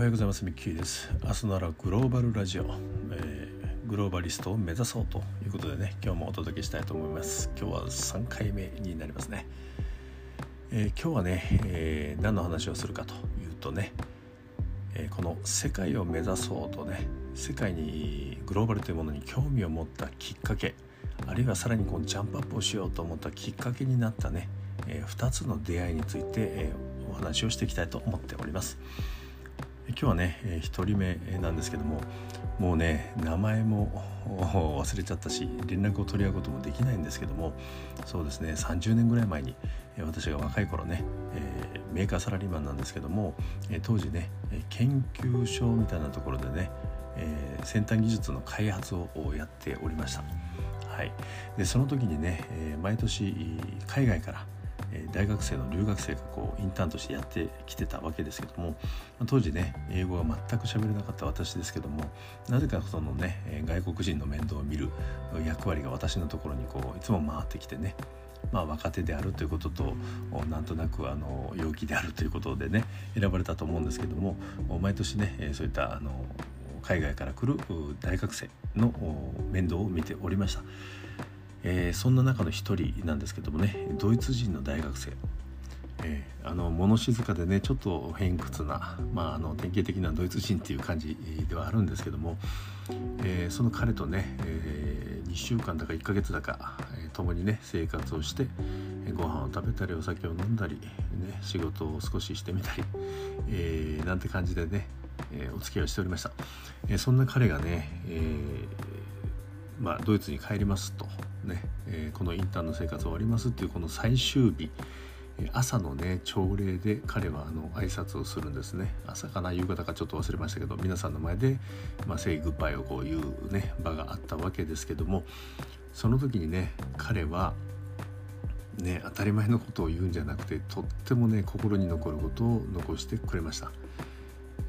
おはようございます。ミッキーです。明日ならグローバルラジオ、えー、グローバリストを目指そうということでね今日もお届けしたいと思います。今日は3回目になりますね、えー、今日はね、えー、何の話をするかというとね、えこの世界を目指そうとね世界にグローバルというものに興味を持ったきっかけあるいはさらにこうジャンプアップをしようと思ったきっかけになったね、え2つの出会いについて、えお話をしていきたいと思っております。今日はね、え、1人目なんですけどももうね名前も忘れちゃったし連絡を取り合うこともできないんですけどもそうですね30年ぐらい前に私が若い頃ね、え、メーカーサラリーマンなんですけども、え、当時ね研究所みたいなところでね、え、先端技術の開発をやっておりました。はい、でその時にね、え毎年海外から大学生の留学生がこうインターンとしてやってきてたわけですけども当時ね英語が全く喋れなかった私ですけどもなぜかそのね外国人の面倒を見る役割が私のところにこういつも回ってきてねまあ、若手であるということとなんとなくあの陽気であるということでね選ばれたと思うんですけども毎年ねそういったあの海外から来る大学生の面倒を見ておりました。えー、そんな中の一人なんですけどもねドイツ人の大学生、えー、あの物静かでねちょっと偏屈な、まあ、あの典型的なドイツ人っていう感じではあるんですけども、えー、その彼とね、え2週間だか1ヶ月だか、え共にね生活をしてご飯を食べたりお酒を飲んだり、ね、仕事を少ししてみたり、えなんて感じでね、えお付き合いをしておりました、えそんな彼がね、えまあ、ドイツに帰りますとね、えー、このインターンの生活終わりますっていうこの最終日朝のね朝礼で彼はあの挨拶をするんですね。朝かな夕方かちょっと忘れましたけど皆さんの前で、まあ、セイグッバイをこういうね場があったわけですけどもその時にね彼はね当たり前のことを言うんじゃなくてとってもね心に残ることを残してくれました、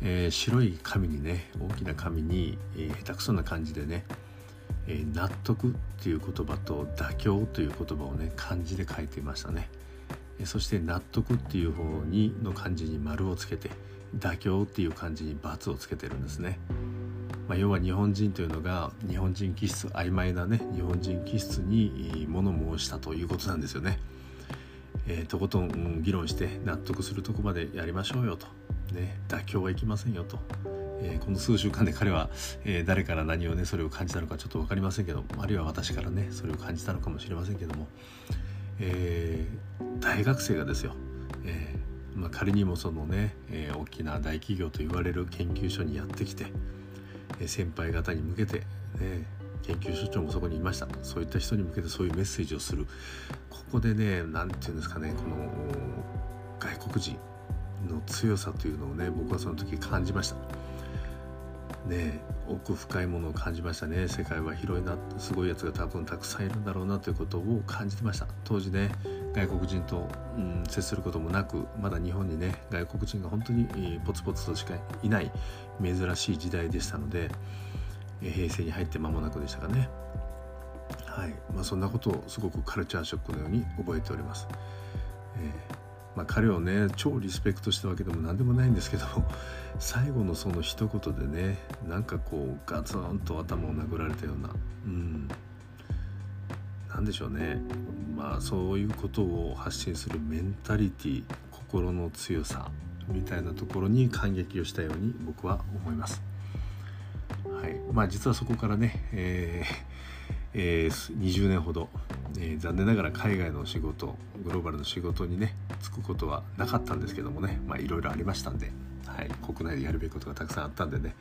えー、白い紙にね大きな紙に、えー、下手くそな感じでねえー、納得っていう言葉と妥協という言葉をね漢字で書いていましたね、えー、そして納得っていう方にの漢字に丸をつけて妥協っていう漢字に×をつけてるんですね、まあ、要は日本人というのが日本人気質曖昧なね日本人気質に物申したということなんですよね、えー、とことん議論して納得するとこまでやりましょうよと、ね、妥協はいきませんよと。えー、この数週間で彼は、えー、誰から何をねそれを感じたのかちょっと分かりませんけどあるいは私からねそれを感じたのかもしれませんけども、えー、大学生がですよ、えまあ、仮にもそのね、え大きな大企業と言われる研究所にやってきて、え先輩方に向けて、ね、研究所長もそこにいましたそういった人に向けてそういうメッセージをするここでね何て言うんですかねこの外国人の強さというのをね僕はその時感じました。ね奥深いものを感じましたね。世界は広いなすごいやつが多分たくさんいるんだろうなということを感じてました。当時ね外国人と、うん、接することもなくまだ日本にね外国人が本当にポツポツとしかいない珍しい時代でしたので平成に入って間もなくでしたかね。はい。まあ、そんなことをすごくカルチャーショックのように覚えております、えーまあ、彼をね超リスペクトしたわけでも何でもないんですけど 最後のその一言でねなんかこうガツンと頭を殴られたような。うん。何でしょうね。まあそういうことを発信するメンタリティ心の強さみたいなところに感激をしたように僕は思います。はい。まあ、実はそこからね、えーえー、20年ほど、えー、残念ながら海外の仕事グローバルの仕事にね就くことはなかったんですけどもね。いろいろありましたんで、はい、国内でやるべきことがたくさんあったんでね、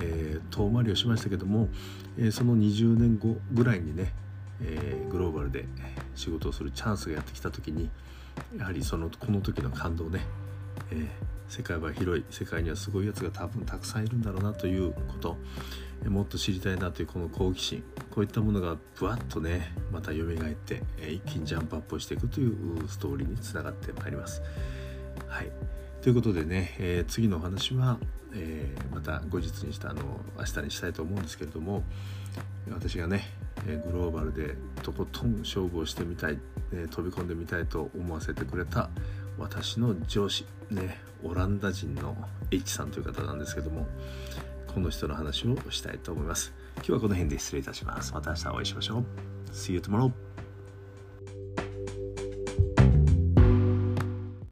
えー、遠回りをしましたけども、えー、その20年後ぐらいにね、え、グローバルで仕事をするチャンスがやってきた時にやはりそのこの時の感動ね、え、世界は広い世界にはすごいやつが多分たくさんいるんだろうなということもっと知りたいなというこの好奇心。こういったものがぶわっとねまた蘇って一気にジャンプアップをしていくというストーリーにつながってまいります。はいということでね、えー、次のお話は、えー、また後日にしたあの明日にしたいと思うんですけれども私がねグローバルでとことん勝負をしてみたい、飛び込んでみたいと思わせてくれた私の上司ねオランダ人の H さんという方なんですけどもこの人の話をしたいと思います今日はこの辺で失礼いたします。また明日お会いしましょう。See you tomorrow.